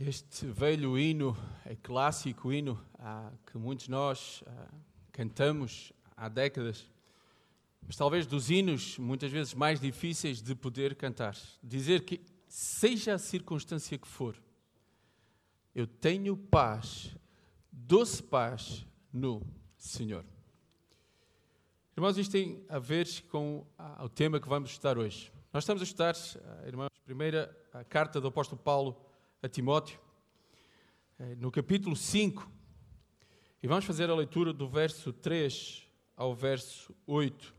Este velho hino, é clássico hino ah, que muitos nós ah, cantamos há décadas, mas talvez dos hinos muitas vezes mais difíceis de poder cantar. Dizer que, seja a circunstância que for, eu tenho paz, doce paz no Senhor. Irmãos, isto tem a ver com ah, o tema que vamos estudar hoje. Nós estamos a estudar, ah, irmãos, primeira a carta do apóstolo Paulo a Timóteo, eh, no capítulo 5, e vamos fazer a leitura do verso 3 ao verso 8.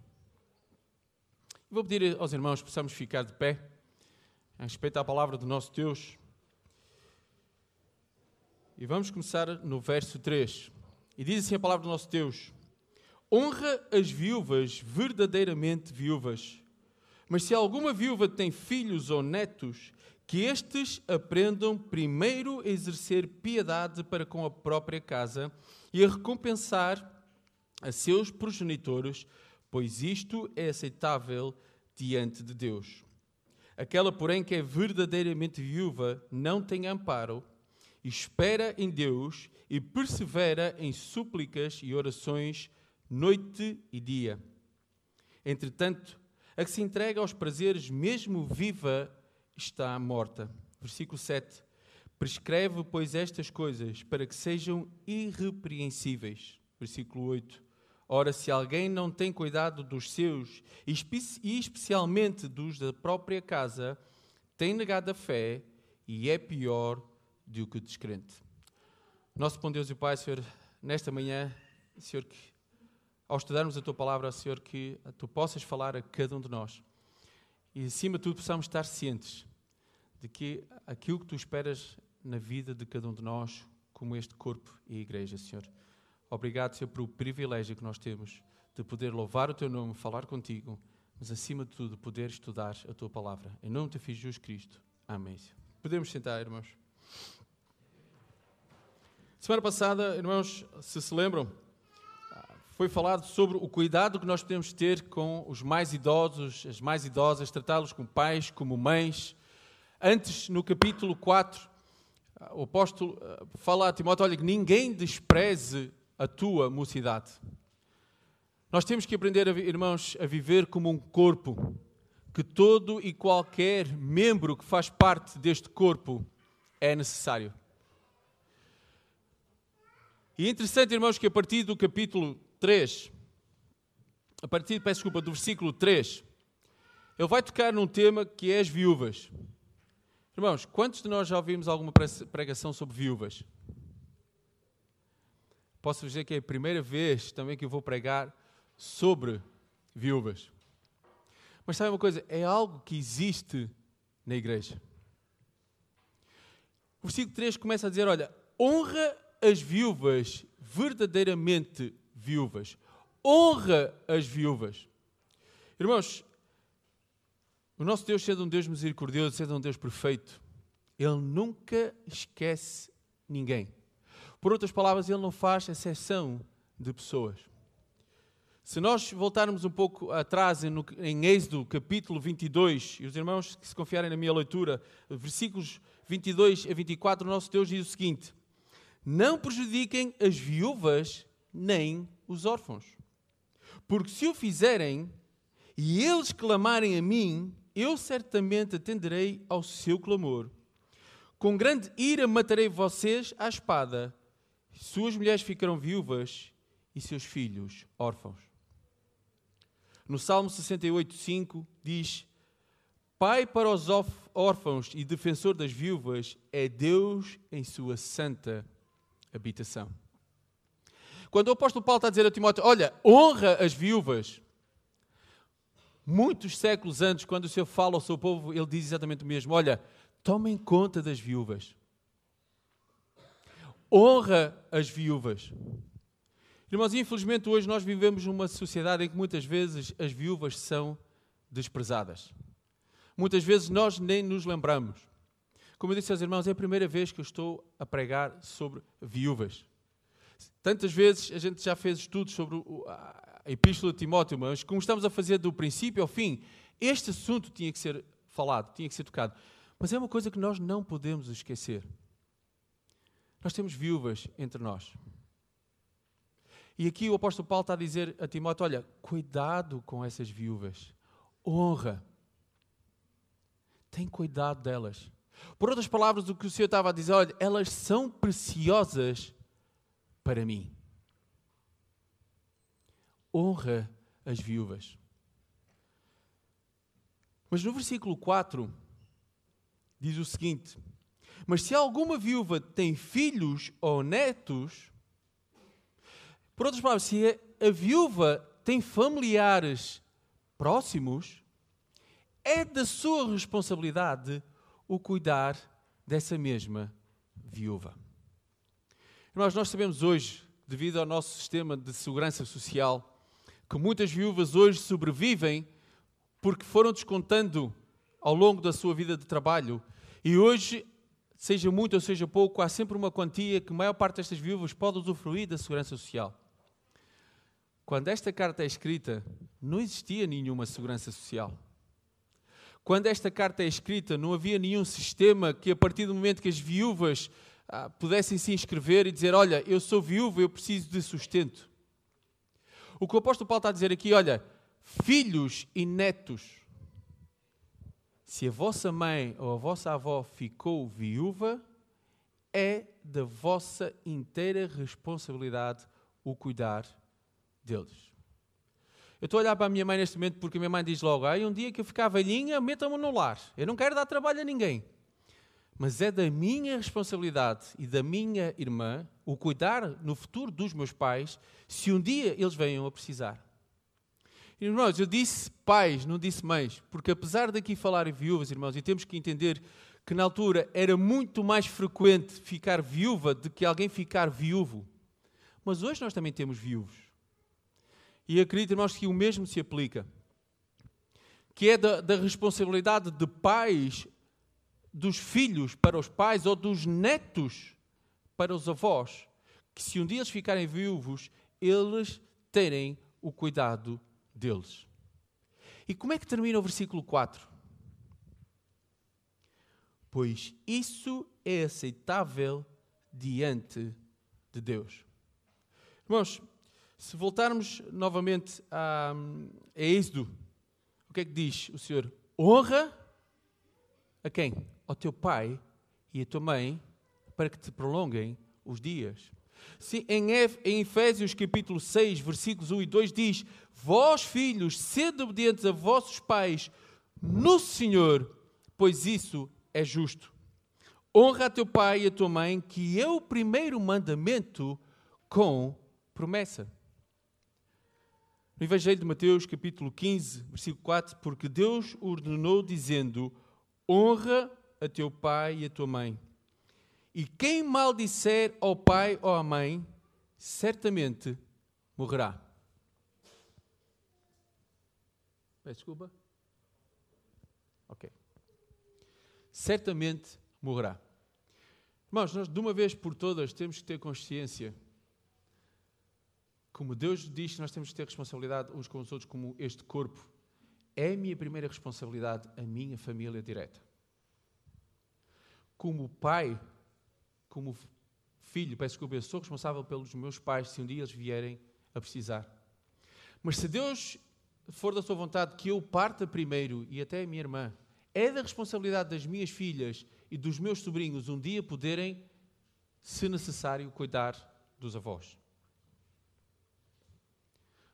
Vou pedir aos irmãos que possamos ficar de pé, a respeito à palavra do nosso Deus. E vamos começar no verso 3. E diz assim a palavra do nosso Deus: Honra as viúvas verdadeiramente viúvas. Mas se alguma viúva tem filhos ou netos, que estes aprendam primeiro a exercer piedade para com a própria casa e a recompensar a seus progenitores, pois isto é aceitável diante de Deus. Aquela, porém, que é verdadeiramente viúva, não tem amparo, espera em Deus e persevera em súplicas e orações noite e dia. Entretanto, a que se entrega aos prazeres, mesmo viva, está morta. Versículo 7. Prescreve, pois, estas coisas para que sejam irrepreensíveis. Versículo 8. Ora, se alguém não tem cuidado dos seus, e especialmente dos da própria casa, tem negado a fé e é pior do que o descrente. Nosso bom Deus e Pai, Senhor, nesta manhã, Senhor, que ao estudarmos a Tua palavra, Senhor, que Tu possas falar a cada um de nós. E acima de tudo possamos estar cientes de que aquilo que tu esperas na vida de cada um de nós, como este corpo e igreja, Senhor. Obrigado, Senhor, pelo privilégio que nós temos de poder louvar o teu nome, falar contigo, mas acima de tudo, poder estudar a tua palavra. Em nome do teu filho Jesus Cristo. Amém. Podemos sentar, irmãos. Semana passada, irmãos, se se lembram, foi falado sobre o cuidado que nós podemos ter com os mais idosos, as mais idosas, tratá-los como pais, como mães, Antes, no capítulo 4, o apóstolo eh, fala a Timóteo: olha, que ninguém despreze a tua mocidade. Nós temos que aprender, irmãos, a viver como um corpo, que todo e qualquer membro que faz parte deste corpo é necessário. E é interessante, irmãos, que a partir do capítulo 3, a partir, peço desculpa, do versículo 3, ele vai tocar num tema que é as viúvas. Irmãos, quantos de nós já ouvimos alguma pregação sobre viúvas? Posso dizer que é a primeira vez também que eu vou pregar sobre viúvas. Mas sabe uma coisa? É algo que existe na igreja. O versículo 3 começa a dizer: Olha, honra as viúvas, verdadeiramente viúvas. Honra as viúvas. Irmãos, o nosso Deus, sendo um Deus misericordioso, sendo um Deus perfeito, Ele nunca esquece ninguém. Por outras palavras, Ele não faz exceção de pessoas. Se nós voltarmos um pouco atrás em, em Êxodo capítulo 22, e os irmãos que se confiarem na minha leitura, versículos 22 a 24, o nosso Deus diz o seguinte: Não prejudiquem as viúvas nem os órfãos, porque se o fizerem e eles clamarem a mim, eu certamente atenderei ao seu clamor. Com grande ira matarei vocês à espada, suas mulheres ficarão viúvas e seus filhos órfãos. No Salmo 68, 5 diz: Pai para os órfãos e defensor das viúvas é Deus em sua santa habitação. Quando o apóstolo Paulo está a dizer a Timóteo: Olha, honra as viúvas muitos séculos antes, quando o Senhor fala ao seu povo, ele diz exatamente o mesmo: Olha, tomem conta das viúvas. Honra as viúvas. Irmãos, infelizmente hoje nós vivemos numa sociedade em que muitas vezes as viúvas são desprezadas. Muitas vezes nós nem nos lembramos. Como eu disse aos irmãos, é a primeira vez que eu estou a pregar sobre viúvas. Tantas vezes a gente já fez estudos sobre a Epístola de Timóteo, mas como estamos a fazer do princípio ao fim, este assunto tinha que ser falado, tinha que ser tocado. Mas é uma coisa que nós não podemos esquecer. Nós temos viúvas entre nós. E aqui o apóstolo Paulo está a dizer a Timóteo: olha, cuidado com essas viúvas, honra, tem cuidado delas. Por outras palavras, o que o Senhor estava a dizer, olha, elas são preciosas para mim. Honra as viúvas. Mas no versículo 4 diz o seguinte: Mas se alguma viúva tem filhos ou netos, por outras palavras, se a viúva tem familiares próximos, é da sua responsabilidade o cuidar dessa mesma viúva. Irmãos, nós sabemos hoje, devido ao nosso sistema de segurança social, que muitas viúvas hoje sobrevivem porque foram descontando ao longo da sua vida de trabalho e hoje, seja muito ou seja pouco, há sempre uma quantia que a maior parte destas viúvas pode usufruir da segurança social. Quando esta carta é escrita, não existia nenhuma segurança social. Quando esta carta é escrita, não havia nenhum sistema que, a partir do momento que as viúvas ah, pudessem se inscrever e dizer: Olha, eu sou viúva, eu preciso de sustento. O que o apóstolo Paulo está a dizer aqui, olha, filhos e netos. Se a vossa mãe ou a vossa avó ficou viúva, é da vossa inteira responsabilidade o cuidar deles. Eu estou a olhar para a minha mãe neste momento porque a minha mãe diz logo: ah, um dia que eu ficar velhinha, meta-me no lar. Eu não quero dar trabalho a ninguém. Mas é da minha responsabilidade e da minha irmã o cuidar no futuro dos meus pais se um dia eles venham a precisar. Irmãos, eu disse pais, não disse mães, porque apesar daqui falar em viúvas, irmãos, e temos que entender que na altura era muito mais frequente ficar viúva do que alguém ficar viúvo. Mas hoje nós também temos viúvos. E acredito, irmãos, que o mesmo se aplica. Que é da, da responsabilidade de pais, dos filhos para os pais ou dos netos para os avós, que se um dia eles ficarem viúvos, eles terem o cuidado deles. E como é que termina o versículo 4? Pois isso é aceitável diante de Deus. Irmãos, se voltarmos novamente a, a Êxodo, o que é que diz o Senhor? Honra a quem? Ao teu pai e à tua mãe, para que te prolonguem os dias. Sim, em Efésios capítulo 6, versículos 1 e 2 diz: Vós, filhos, sede obedientes a vossos pais no Senhor, pois isso é justo. Honra a teu pai e a tua mãe, que é o primeiro mandamento com promessa. No Evangelho de Mateus, capítulo 15, versículo 4, porque Deus ordenou dizendo: Honra a teu pai e a tua mãe. E quem maldisser ao pai ou à mãe, certamente morrerá. Peço desculpa. Ok. Certamente morrerá. Irmãos, nós de uma vez por todas temos que ter consciência como Deus diz nós temos que ter responsabilidade uns com os outros, como este corpo, é a minha primeira responsabilidade a minha família direta. Como pai, como filho, peço desculpa, eu sou responsável pelos meus pais se um dia eles vierem a precisar. Mas se Deus for da sua vontade que eu parta primeiro, e até a minha irmã, é da responsabilidade das minhas filhas e dos meus sobrinhos um dia poderem, se necessário, cuidar dos avós.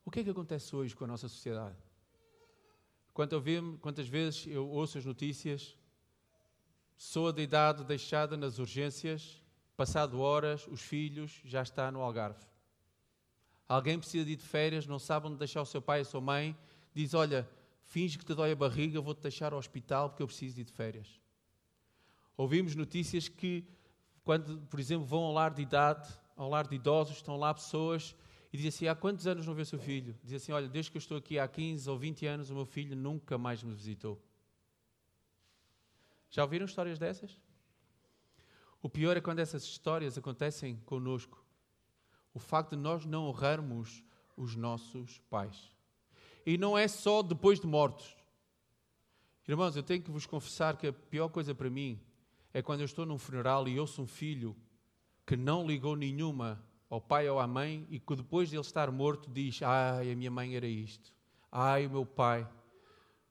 O que é que acontece hoje com a nossa sociedade? Quantas vezes eu ouço as notícias, sou de idade deixada nas urgências, passado horas, os filhos já está no Algarve. Alguém precisa de ir de férias, não sabe onde deixar o seu pai e a sua mãe, diz: Olha, finge que te dói a barriga, vou-te deixar ao hospital porque eu preciso de ir de férias. Ouvimos notícias que, quando, por exemplo, vão ao lar de idade, ao lar de idosos, estão lá pessoas e diz assim: Há quantos anos não vê o seu filho? Diz assim: Olha, desde que eu estou aqui há 15 ou 20 anos, o meu filho nunca mais me visitou. Já ouviram histórias dessas? O pior é quando essas histórias acontecem conosco. O facto de nós não honrarmos os nossos pais. E não é só depois de mortos. Irmãos, eu tenho que vos confessar que a pior coisa para mim é quando eu estou num funeral e ouço um filho que não ligou nenhuma ao pai ou à mãe e que depois de ele estar morto diz: Ai, a minha mãe era isto. Ai, o meu pai.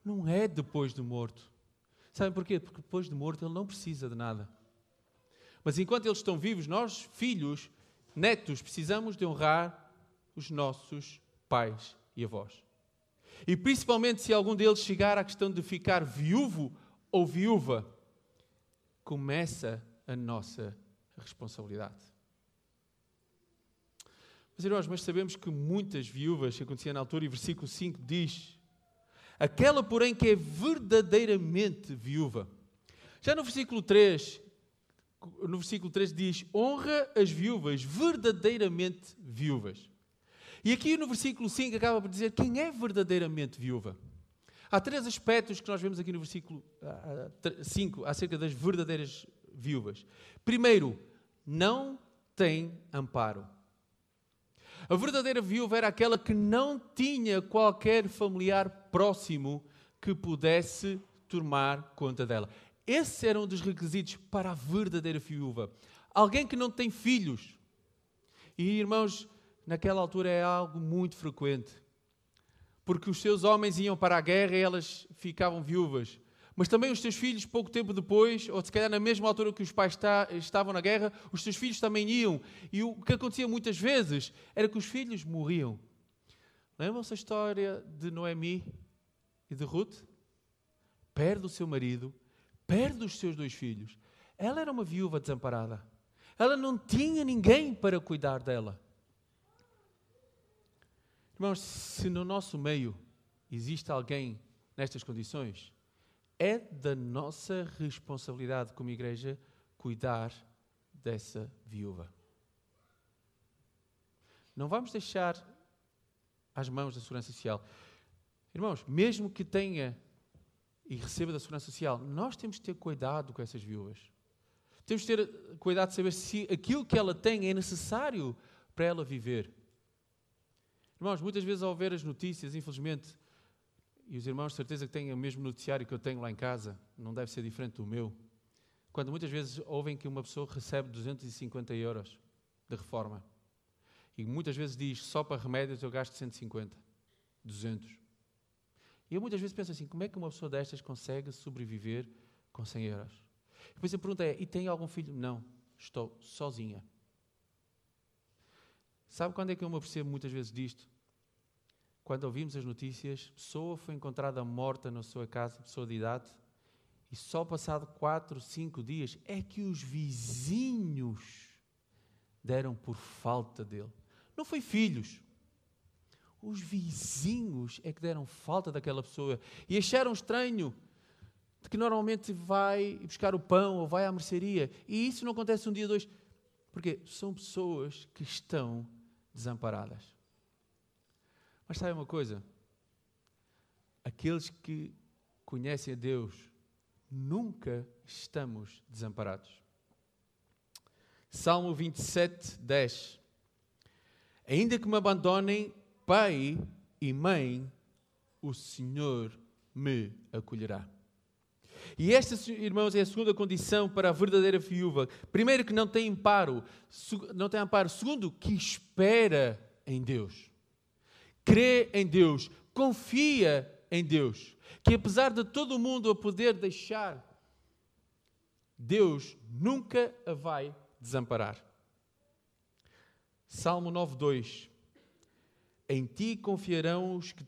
Não é depois de morto. Sabem porquê? Porque depois de morto ele não precisa de nada. Mas enquanto eles estão vivos, nós, filhos, netos, precisamos de honrar os nossos pais e avós. E principalmente se algum deles chegar à questão de ficar viúvo ou viúva, começa a nossa responsabilidade. Mas irmãos, mas sabemos que muitas viúvas, que acontecia na altura, e versículo 5 diz: Aquela, porém, que é verdadeiramente viúva. Já no versículo 3, no versículo 3 diz: Honra as viúvas, verdadeiramente viúvas. E aqui no versículo 5 acaba por dizer quem é verdadeiramente viúva. Há três aspectos que nós vemos aqui no versículo 5 acerca das verdadeiras viúvas. Primeiro, não tem amparo. A verdadeira viúva era aquela que não tinha qualquer familiar próximo que pudesse tomar conta dela. Esse era um dos requisitos para a verdadeira viúva. Alguém que não tem filhos. E irmãos, naquela altura é algo muito frequente. Porque os seus homens iam para a guerra e elas ficavam viúvas. Mas também os teus filhos, pouco tempo depois, ou se calhar na mesma altura que os pais está, estavam na guerra, os teus filhos também iam. E o que acontecia muitas vezes era que os filhos morriam. Lembram-se a história de Noemi e de Ruth? Perde o seu marido, perde os seus dois filhos. Ela era uma viúva desamparada. Ela não tinha ninguém para cuidar dela. Irmãos, se no nosso meio existe alguém nestas condições, é da nossa responsabilidade como igreja cuidar dessa viúva. Não vamos deixar às mãos da Segurança Social. Irmãos, mesmo que tenha e receba da Segurança Social, nós temos que ter cuidado com essas viúvas. Temos que ter cuidado de saber se aquilo que ela tem é necessário para ela viver. Irmãos, muitas vezes ao ver as notícias, infelizmente, e os irmãos, certeza que têm o mesmo noticiário que eu tenho lá em casa, não deve ser diferente do meu. Quando muitas vezes ouvem que uma pessoa recebe 250 euros de reforma e muitas vezes diz só para remédios eu gasto 150, 200. E eu muitas vezes penso assim: como é que uma pessoa destas consegue sobreviver com 100 euros? E depois a pergunta é: e tem algum filho? Não, estou sozinha. Sabe quando é que eu me apercebo muitas vezes disto? Quando ouvimos as notícias, pessoa foi encontrada morta na sua casa, pessoa de idade, e só passado quatro, cinco dias é que os vizinhos deram por falta dele. Não foi filhos. Os vizinhos é que deram falta daquela pessoa e acharam estranho de que normalmente vai buscar o pão ou vai à mercearia. E isso não acontece um dia, dois. Porque são pessoas que estão desamparadas. Mas sabe uma coisa? Aqueles que conhecem a Deus, nunca estamos desamparados. Salmo 27, 10. Ainda que me abandonem pai e mãe, o Senhor me acolherá. E esta, irmãos, é a segunda condição para a verdadeira viúva. Primeiro, que não tem amparo. Não tem amparo. Segundo, que espera em Deus crê em Deus, confia em Deus, que apesar de todo mundo a poder deixar, Deus nunca a vai desamparar. Salmo 9:2 Em ti confiarão os que,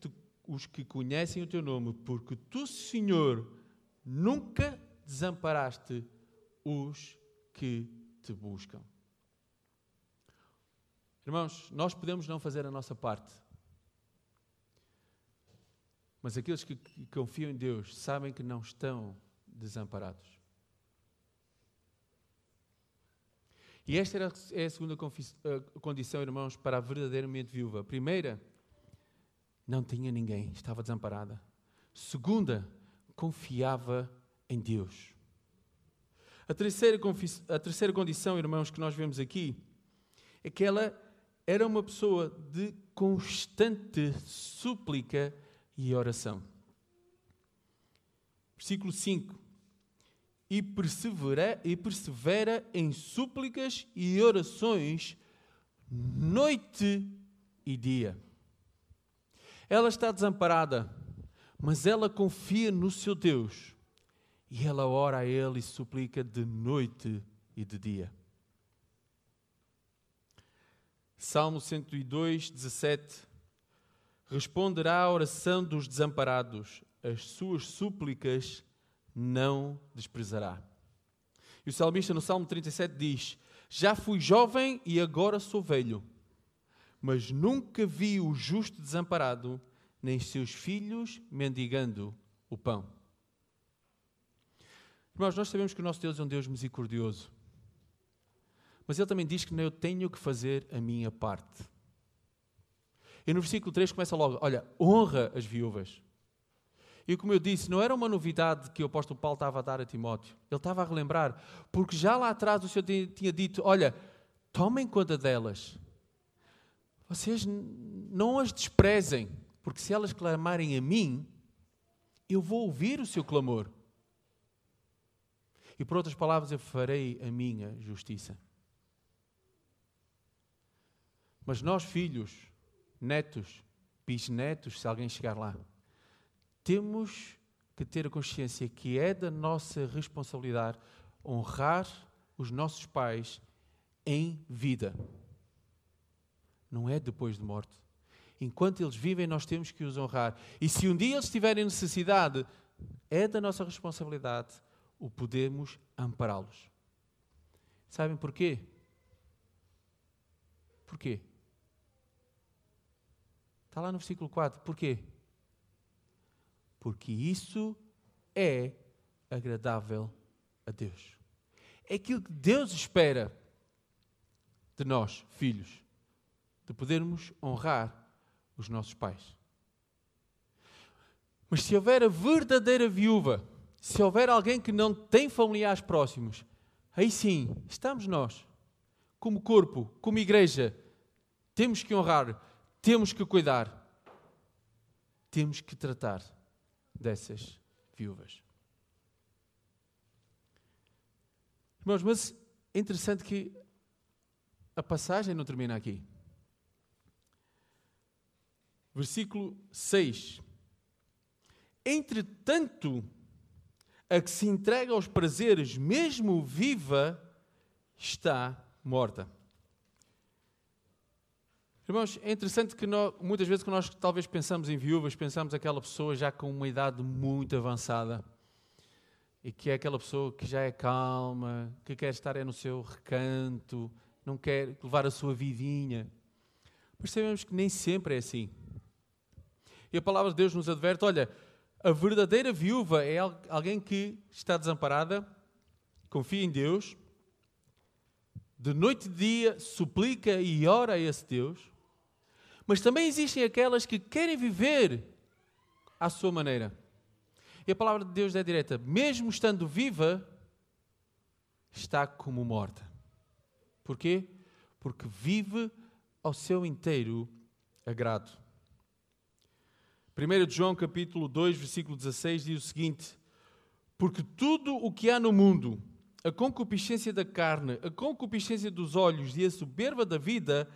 os que conhecem o teu nome, porque tu, Senhor, nunca desamparaste os que te buscam. Irmãos, nós podemos não fazer a nossa parte, mas aqueles que, confiam em Deus sabem que não estão desamparados. E esta era, é a segunda condição, irmãos, para a verdadeiramente viúva. Primeira, não tinha ninguém, estava desamparada. Segunda, confiava em Deus. A terceira, a terceira condição, irmãos, que nós vemos aqui é que ela era uma pessoa de constante súplica e oração. Versículo 5. e persevera, e persevera em súplicas e orações noite e dia. Ela está desamparada, mas ela confia no seu Deus e ela ora a Ele e suplica de noite e de dia. Salmo 102, 17. Responderá à oração dos desamparados, as suas súplicas não desprezará. E o salmista no Salmo 37 diz: Já fui jovem e agora sou velho, mas nunca vi o justo desamparado, nem seus filhos mendigando o pão. Irmãos, nós sabemos que o nosso Deus é um Deus misericordioso. Mas ele também diz que eu tenho que fazer a minha parte. E no versículo 3 começa logo: Olha, honra as viúvas. E como eu disse, não era uma novidade que o apóstolo Paulo estava a dar a Timóteo. Ele estava a relembrar, porque já lá atrás o Senhor tinha dito: Olha, tomem conta delas. Vocês não as desprezem, porque se elas clamarem a mim, eu vou ouvir o seu clamor. E por outras palavras, eu farei a minha justiça. Mas nós, filhos, netos, bisnetos, se alguém chegar lá, temos que ter a consciência que é da nossa responsabilidade honrar os nossos pais em vida. Não é depois de morte. Enquanto eles vivem, nós temos que os honrar. E se um dia eles tiverem necessidade, é da nossa responsabilidade o podermos ampará-los. Sabem porquê? Porquê? Está lá no versículo 4. Porquê? Porque isso é agradável a Deus. É aquilo que Deus espera de nós, filhos, de podermos honrar os nossos pais. Mas se houver a verdadeira viúva, se houver alguém que não tem familiares próximos, aí sim, estamos nós, como corpo, como igreja, temos que honrar, temos que cuidar, temos que tratar dessas viúvas. Irmãos, mas é interessante que a passagem não termina aqui. Versículo 6. Entretanto, a que se entrega aos prazeres, mesmo viva, está morta. Irmãos, é interessante que nós, muitas vezes que nós talvez pensamos em viúvas, pensamos aquela pessoa já com uma idade muito avançada e que é aquela pessoa que já é calma, que quer estar é no seu recanto, não quer levar a sua vidinha. Mas sabemos que nem sempre é assim. E a palavra de Deus nos adverte: olha, a verdadeira viúva é alguém que está desamparada, confia em Deus, de noite e dia suplica e ora a esse Deus mas também existem aquelas que querem viver à sua maneira. E a palavra de Deus é direta: mesmo estando viva, está como morta. Porquê? Porque vive ao seu inteiro agrado. 1 João capítulo 2, versículo 16 diz o seguinte: Porque tudo o que há no mundo, a concupiscência da carne, a concupiscência dos olhos e a soberba da vida,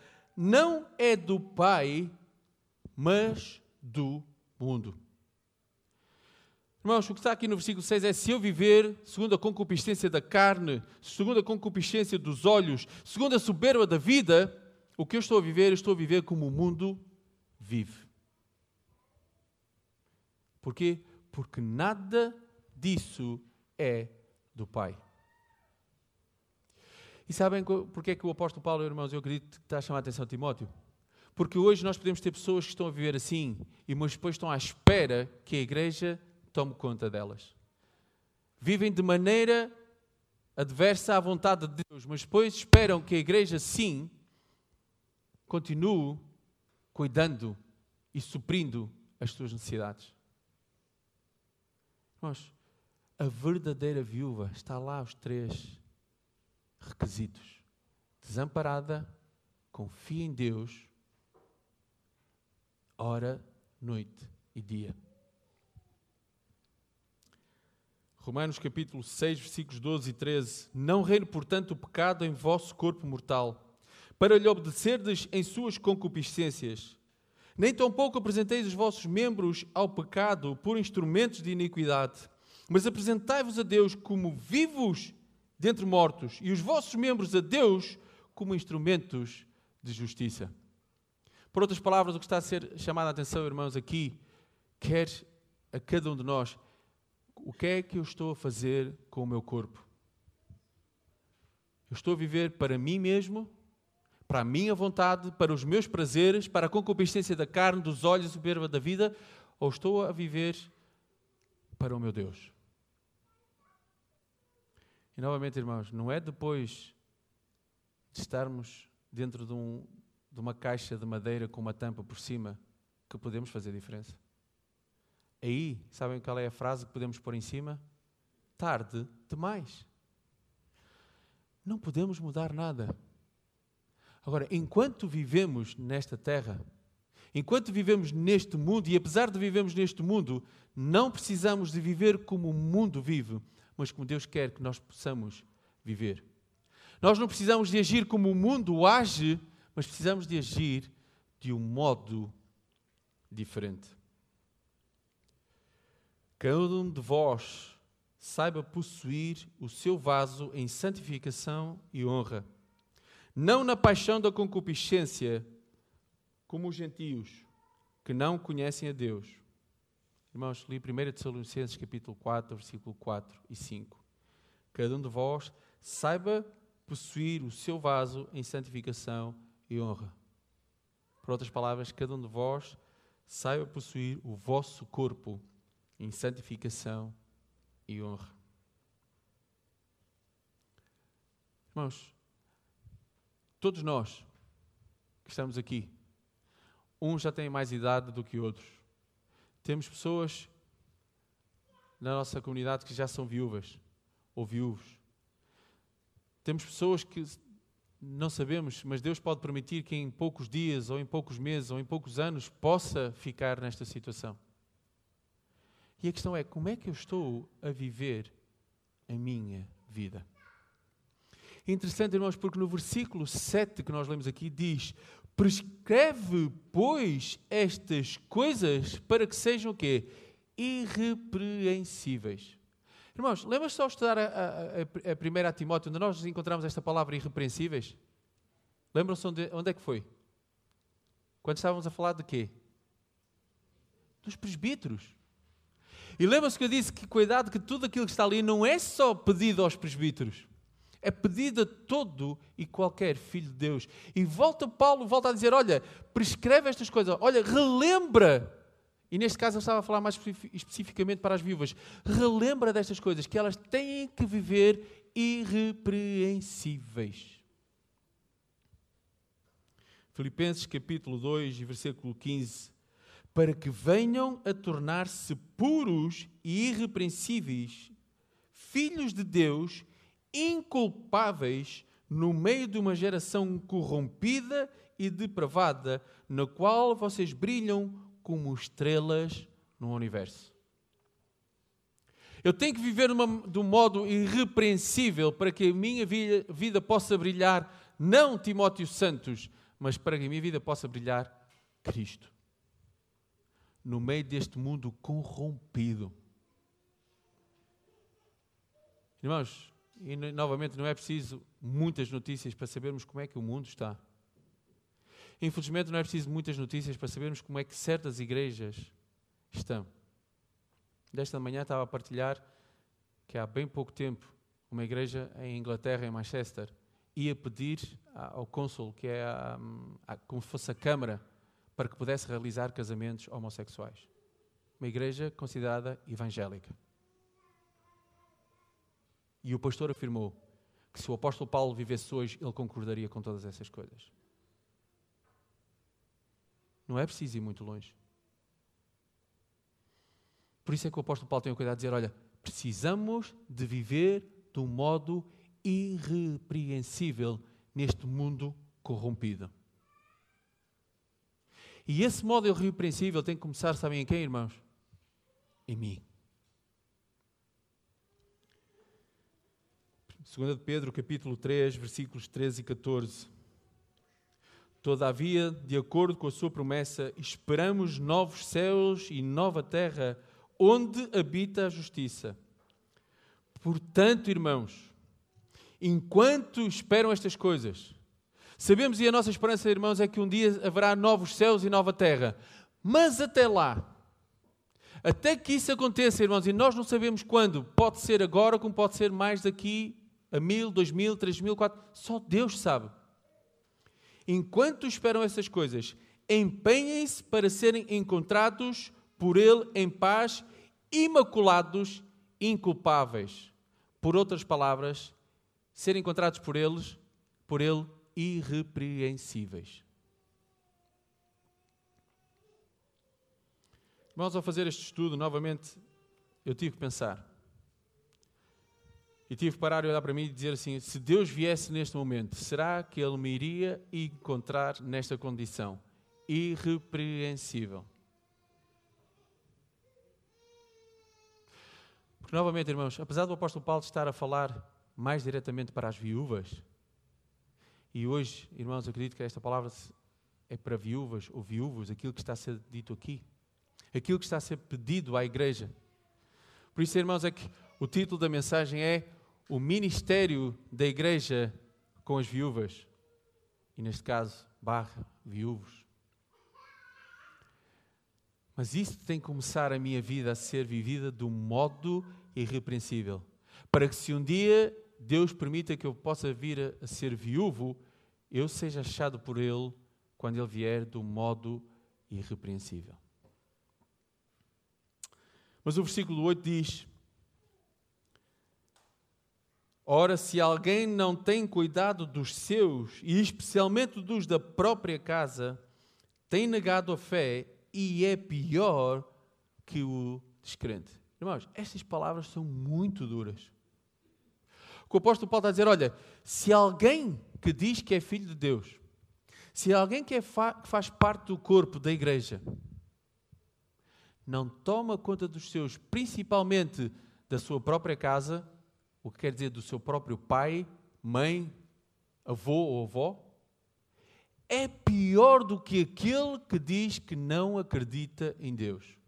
não é do Pai, mas do mundo. Irmãos, o que está aqui no versículo 6 é: se eu viver segundo a concupiscência da carne, segundo a concupiscência dos olhos, segundo a soberba da vida, o que eu estou a viver, eu estou a viver como o mundo vive. Porquê? Porque nada disso é do Pai. E sabem porque é que o apóstolo Paulo, irmãos, eu acredito que está a chamar a atenção a Timóteo? Porque hoje nós podemos ter pessoas que estão a viver assim, e mas depois estão à espera que a igreja tome conta delas. Vivem de maneira adversa à vontade de Deus, mas depois esperam que a igreja, sim, continue cuidando e suprindo as suas necessidades. Irmãos, a verdadeira viúva está lá aos três requisitos. Desamparada, confia em Deus, ora, noite e dia. Romanos capítulo 6, versículos 12 e 13. Não reine, portanto, o pecado em vosso corpo mortal, para lhe obedecerdes em suas concupiscências. Nem tampouco apresenteis os vossos membros ao pecado por instrumentos de iniquidade, mas apresentai-vos a Deus como vivos dentre mortos, e os vossos membros a Deus como instrumentos de justiça. Por outras palavras, o que está a ser chamado a atenção, irmãos, aqui, quer a cada um de nós, o que é que eu estou a fazer com o meu corpo? Eu estou a viver para mim mesmo, para a minha vontade, para os meus prazeres, para a concupiscência da carne, dos olhos e soberba da vida, ou estou a viver para o meu Deus? E novamente, irmãos, não é depois de estarmos dentro de, um, de uma caixa de madeira com uma tampa por cima que podemos fazer diferença. Aí, sabem qual é a frase que podemos pôr em cima? Tarde demais. Não podemos mudar nada. Agora, enquanto vivemos nesta terra, enquanto vivemos neste mundo, e apesar de vivemos neste mundo, não precisamos de viver como o mundo vive, mas como Deus quer que nós possamos viver. Nós não precisamos de agir como o mundo age, mas precisamos de agir de um modo diferente. Cada um de vós saiba possuir o seu vaso em santificação e honra, não na paixão da concupiscência, como os gentios, que não conhecem a Deus. Irmãos, li 1 Tessalonicenses capítulo 4, versículo 4 e 5. Cada um de vós saiba possuir o seu vaso em santificação e honra. Por outras palavras, cada um de vós saiba possuir o vosso corpo em santificação e honra. Irmãos, todos nós que estamos aqui, uns já têm mais idade do que outros. Temos pessoas na nossa comunidade que já são viúvas ou viúvos. Temos pessoas que não sabemos, mas Deus pode permitir que em poucos dias, ou em poucos meses, ou em poucos anos possa ficar nesta situação. E a questão é: como é que eu estou a viver a minha vida? Interessante, irmãos, porque no versículo 7 que nós lemos aqui diz: Prescreve, pois, estas coisas para que sejam o quê? Irrepreensíveis. Irmãos, lembra-se só estudar a, a, a, primeira Timóteo, onde nós encontramos esta palavra irrepreensíveis? Lembram-se onde, onde é que foi? Quando estávamos a falar de quê? Dos presbíteros. E lembra-se que eu disse que cuidado que tudo aquilo que está ali não é só pedido aos presbíteros. É pedido a todo e qualquer filho de Deus. E volta Paulo, volta a dizer, olha, prescreve estas coisas. Olha, relembra. E neste caso eu estava a falar mais especificamente para as viúvas. Relembra destas coisas, que elas têm que viver irrepreensíveis. Filipenses capítulo 2, versículo 15 para que venham a tornar-se puros e irrepreensíveis, filhos de Deus, inculpáveis no meio de uma geração corrompida e depravada, na qual vocês brilham como estrelas no universo. Eu tenho que viver uma, de um modo irrepreensível para que a minha vida, vida possa brilhar, não Timóteo Santos, mas para que a minha vida possa brilhar Cristo no meio deste mundo corrompido. Irmãos, e novamente não é preciso muitas notícias para sabermos como é que o mundo está. Infelizmente não é preciso muitas notícias para sabermos como é que certas igrejas estão. Desta manhã estava a partilhar que há bem pouco tempo uma igreja em Inglaterra, em Manchester, ia pedir ao cônsul, que é a, a, como se fosse a Câmara para que pudesse realizar casamentos homossexuais. Uma igreja considerada evangélica. E o pastor afirmou que se o apóstolo Paulo vivesse hoje, ele concordaria com todas essas coisas. Não é preciso ir muito longe. Por isso é que o apóstolo Paulo tem o cuidado de dizer: olha, precisamos de viver de um modo irrepreensível neste mundo corrompido. E esse modo irrepreensível tem que começar, sabem em quem, irmãos? Em mim. 2 de Pedro, capítulo 3, versículos 13 e 14. Todavia, de acordo com a sua promessa, esperamos novos céus e nova terra, onde habita a justiça. Portanto, irmãos, enquanto esperam estas coisas, sabemos e a nossa esperança, irmãos, é que um dia haverá novos céus e nova terra. Mas até lá, até que isso aconteça, irmãos, e nós não sabemos quando, pode ser agora, como pode ser mais daqui a mil, dois mil, três mil, quatro, só Deus sabe. Enquanto esperam essas coisas, empenhem-se para serem encontrados por Ele em paz, imaculados, inculpáveis. Por outras palavras, serem encontrados por eles, por Ele, irrepreensíveis. Irmãos, ao fazer este estudo, novamente, eu tive que pensar. E tive que parar e olhar para mim e dizer assim: se Deus viesse neste momento, será que Ele me iria encontrar nesta condição? Irrepreensível. Porque, novamente, irmãos, apesar do apóstolo Paulo estar a falar mais diretamente para as viúvas, e hoje, irmãos, acredito que esta palavra é para viúvas ou viúvos, aquilo que está a ser dito aqui, aquilo que está a ser pedido à igreja. Por isso, irmãos, é que o título da mensagem é o ministério da igreja com as viúvas. E neste caso, barra, viúvos. Mas isso tem que começar a minha vida a ser vivida de um modo irrepreensível. Para que se um dia Deus permita que eu possa vir a, ser viúvo, eu seja achado por Ele quando Ele vier de um modo irrepreensível. Mas o versículo 8 diz: Ora, se alguém não tem cuidado dos seus, e especialmente dos da própria casa, tem negado a fé e é pior que o descrente. Irmãos, estas palavras são muito duras. O apóstolo Paulo está a dizer: olha, se alguém que diz que é filho de Deus, se alguém que, é fa que faz parte do corpo da igreja, não toma conta dos seus, principalmente da sua própria casa, o que quer dizer do seu próprio pai, mãe, avô ou avó, é pior do que aquele que diz que não acredita em Deus.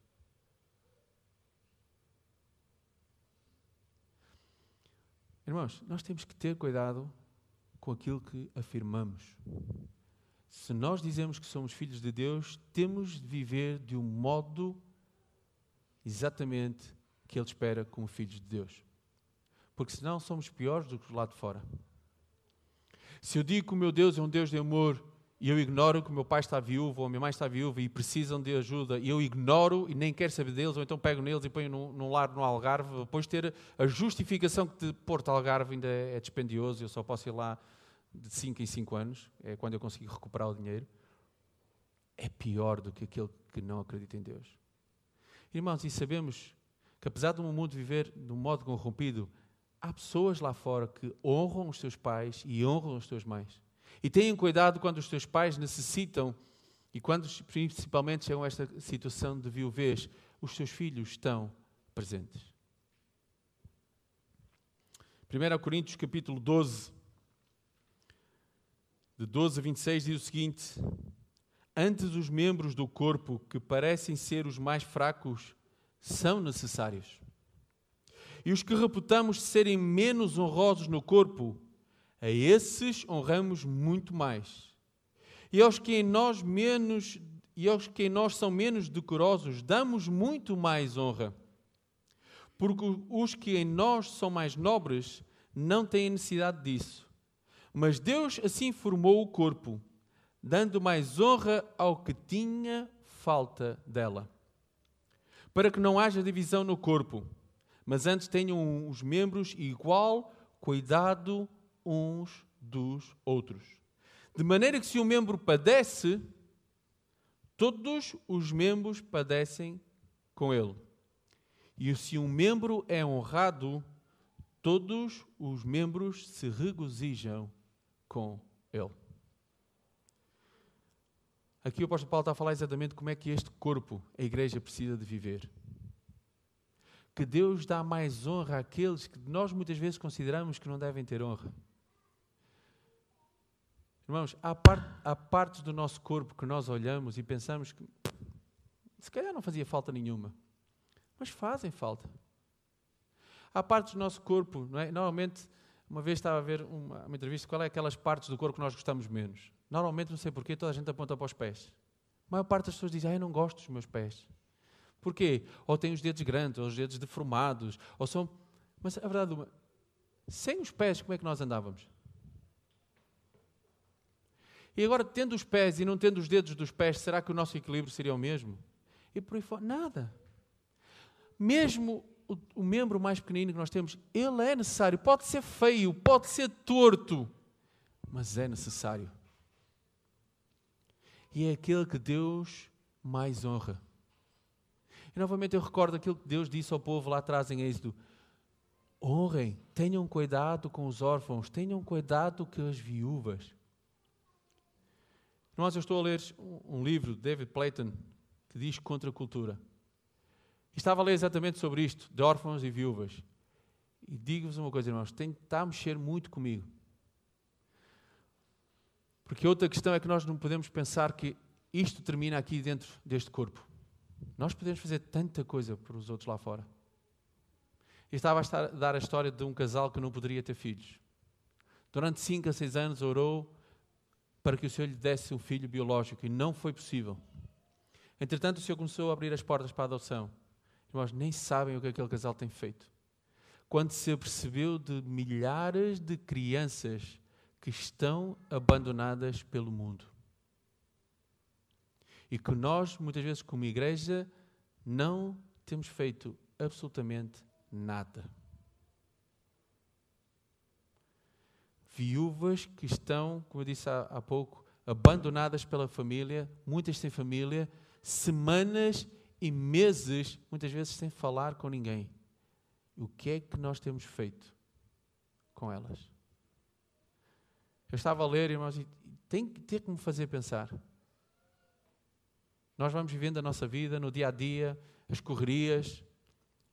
Irmãos, nós temos que ter cuidado com aquilo que afirmamos. Se nós dizemos que somos filhos de Deus, temos de viver de um modo exatamente que Ele espera como filhos de Deus porque senão somos piores do que lá de fora. Se eu digo que o meu Deus é um Deus de amor e eu ignoro que o meu pai está viúvo ou a minha mãe está viúva e precisam de ajuda e eu ignoro e nem quero saber deles, ou então pego neles e ponho num, num lar no Algarve, depois ter a justificação que de Porto Algarve ainda é dispendioso, eu só posso ir lá de 5 em 5 anos, é quando eu consigo recuperar o dinheiro, é pior do que aquele que não acredita em Deus. Irmãos, e sabemos que apesar do mundo viver de um modo corrompido, há pessoas lá fora que honram os teus pais e honram os teus mães. E tenham cuidado quando os teus pais necessitam e quando principalmente chegam a esta situação de viuvez, os teus filhos estão presentes. 1 Coríntios capítulo 12, de 12 a 26, diz o seguinte: Antes os membros do corpo que parecem ser os mais fracos são necessários e os que reputamos serem menos honrosos no corpo, a esses honramos muito mais. E aos que em nós menos e aos que em nós são menos decorosos, damos muito mais honra. Porque os que em nós são mais nobres não têm necessidade disso. Mas Deus assim formou o corpo, dando mais honra ao que tinha falta dela, para que não haja divisão no corpo mas antes tenham os membros igual cuidado uns dos outros. De maneira que se um membro padece, todos os membros padecem com ele. E se um membro é honrado, todos os membros se regozijam com ele. Aqui o apóstolo Paulo está a falar exatamente como é que este corpo, a igreja, precisa de viver que Deus dá mais honra àqueles que nós muitas vezes consideramos que não devem ter honra. Irmãos, há, part, há partes do nosso corpo que nós olhamos e pensamos que se calhar não fazia falta nenhuma, mas fazem falta. Há partes do nosso corpo, não é? Normalmente, uma vez estava a ver uma, uma entrevista, qual é aquelas partes do corpo que nós gostamos menos? Normalmente, não sei porquê, toda a gente aponta para os pés. A maior parte das pessoas diz, ah, eu não gosto dos meus pés. Porquê? Ou têm os dedos grandes, ou os dedos deformados, ou são... Mas a verdade, uma... sem os pés, como é que nós andávamos? E agora, tendo os pés e não tendo os dedos dos pés, será que o nosso equilíbrio seria o mesmo? E por aí fora, nada. Mesmo o, o membro mais pequenino que nós temos, ele é necessário. Pode ser feio, pode ser torto, mas é necessário. E é aquele que Deus mais honra. E novamente eu recordo aquilo que Deus disse ao povo lá atrás em Êxodo: honrem, tenham cuidado com os órfãos, tenham cuidado com as viúvas. Irmãos, eu estou a ler um livro de David Platon que diz contra a cultura. Estava a ler exatamente sobre isto, de órfãos e viúvas. E digo-vos uma coisa, irmãos, tem, está a mexer muito comigo. Porque outra questão é que nós não podemos pensar que isto termina aqui dentro deste corpo. Nós podemos fazer tanta coisa para os outros lá fora. E estava a dar a história de um casal que não poderia ter filhos. Durante 5 a 6 anos orou para que o Senhor lhe desse um filho biológico e não foi possível. Entretanto, o Senhor começou a abrir as portas para a adoção. Irmãos, nem sabem o que aquele casal tem feito. Quando se apercebeu de milhares de crianças que estão abandonadas pelo mundo. E que nós, muitas vezes, como igreja, não temos feito absolutamente nada. Viúvas que estão, como eu disse há, há pouco, abandonadas pela família, muitas sem família, semanas e meses, muitas vezes sem falar com ninguém. O que é que nós temos feito com elas? Eu estava a ler, irmãos, e tem ter que me fazer pensar. Nós vamos vivendo a nossa vida no dia a dia, as correrias,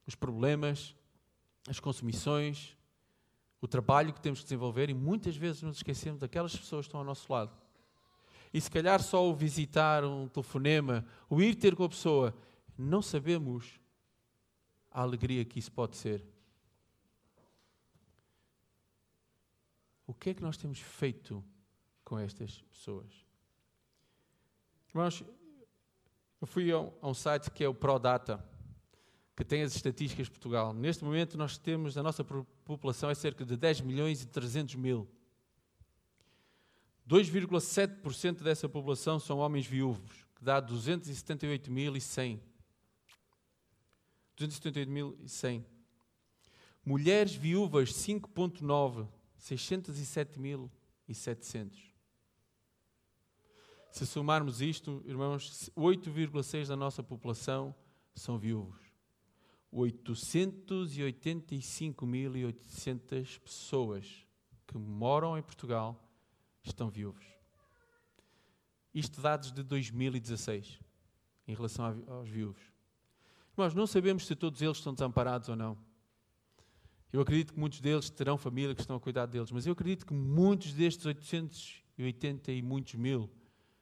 os problemas, as consumições, o trabalho que temos que desenvolver e muitas vezes nos esquecemos daquelas pessoas que estão ao nosso lado. E se calhar só o visitar um telefonema, o ir ter com a pessoa, não sabemos a alegria que isso pode ser. O que é que nós temos feito com estas pessoas? Irmãos, eu fui a um, site que é o ProData, que tem as estatísticas de Portugal. Neste momento nós temos, a nossa população é cerca de 10 milhões e 300 mil. 2,7% dessa população são homens viúvos, que dá 278.100. 278.100. Mulheres viúvas, 5,9%. 607.700. Se somarmos isto, irmãos, 8,6% da nossa população são viúvos. 885.800 pessoas que moram em Portugal estão viúvos. Isto dados de 2016, em relação aos viúvos. Irmãos, não sabemos se todos eles estão desamparados ou não. Eu acredito que muitos deles terão família que estão a cuidar deles, mas eu acredito que muitos destes 880 e muitos mil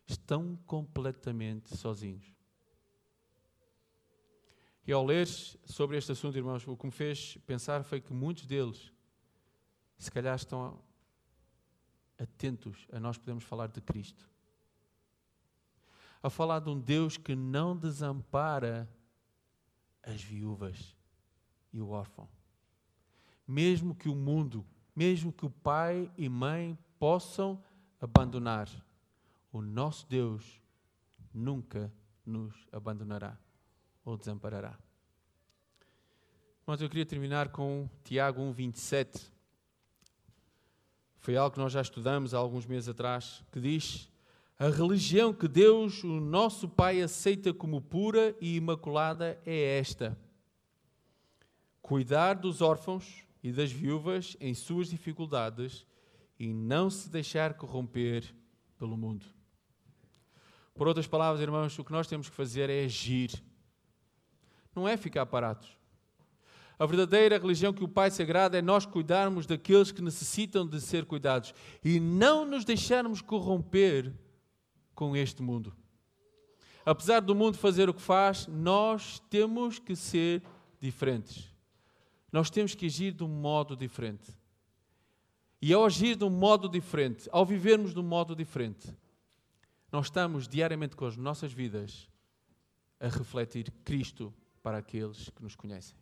estão completamente sozinhos. E ao ler sobre este assunto, irmãos, o que me fez pensar foi que muitos deles, se calhar, estão atentos a nós podemos falar de Cristo. A falar de um Deus que não desampara as viúvas e o órfão mesmo que o mundo, mesmo que o pai e mãe possam abandonar, o nosso Deus nunca nos abandonará ou desamparará. Mas eu queria terminar com Tiago 1:27. Foi algo que nós já estudamos há alguns meses atrás, que diz: A religião que Deus, o nosso Pai, aceita como pura e imaculada é esta: cuidar dos órfãos e das viúvas em suas dificuldades e não se deixar corromper pelo mundo. Por outras palavras, irmãos, o que nós temos que fazer é agir. Não é ficar parados. A verdadeira religião que o Pai se agrada é nós cuidarmos daqueles que necessitam de ser cuidados e não nos deixarmos corromper com este mundo. Apesar do mundo fazer o que faz, nós temos que ser diferentes. Nós temos que agir de um modo diferente. E ao agir de um modo diferente, ao vivermos de um modo diferente, nós estamos diariamente com as nossas vidas a refletir Cristo para aqueles que nos conhecem.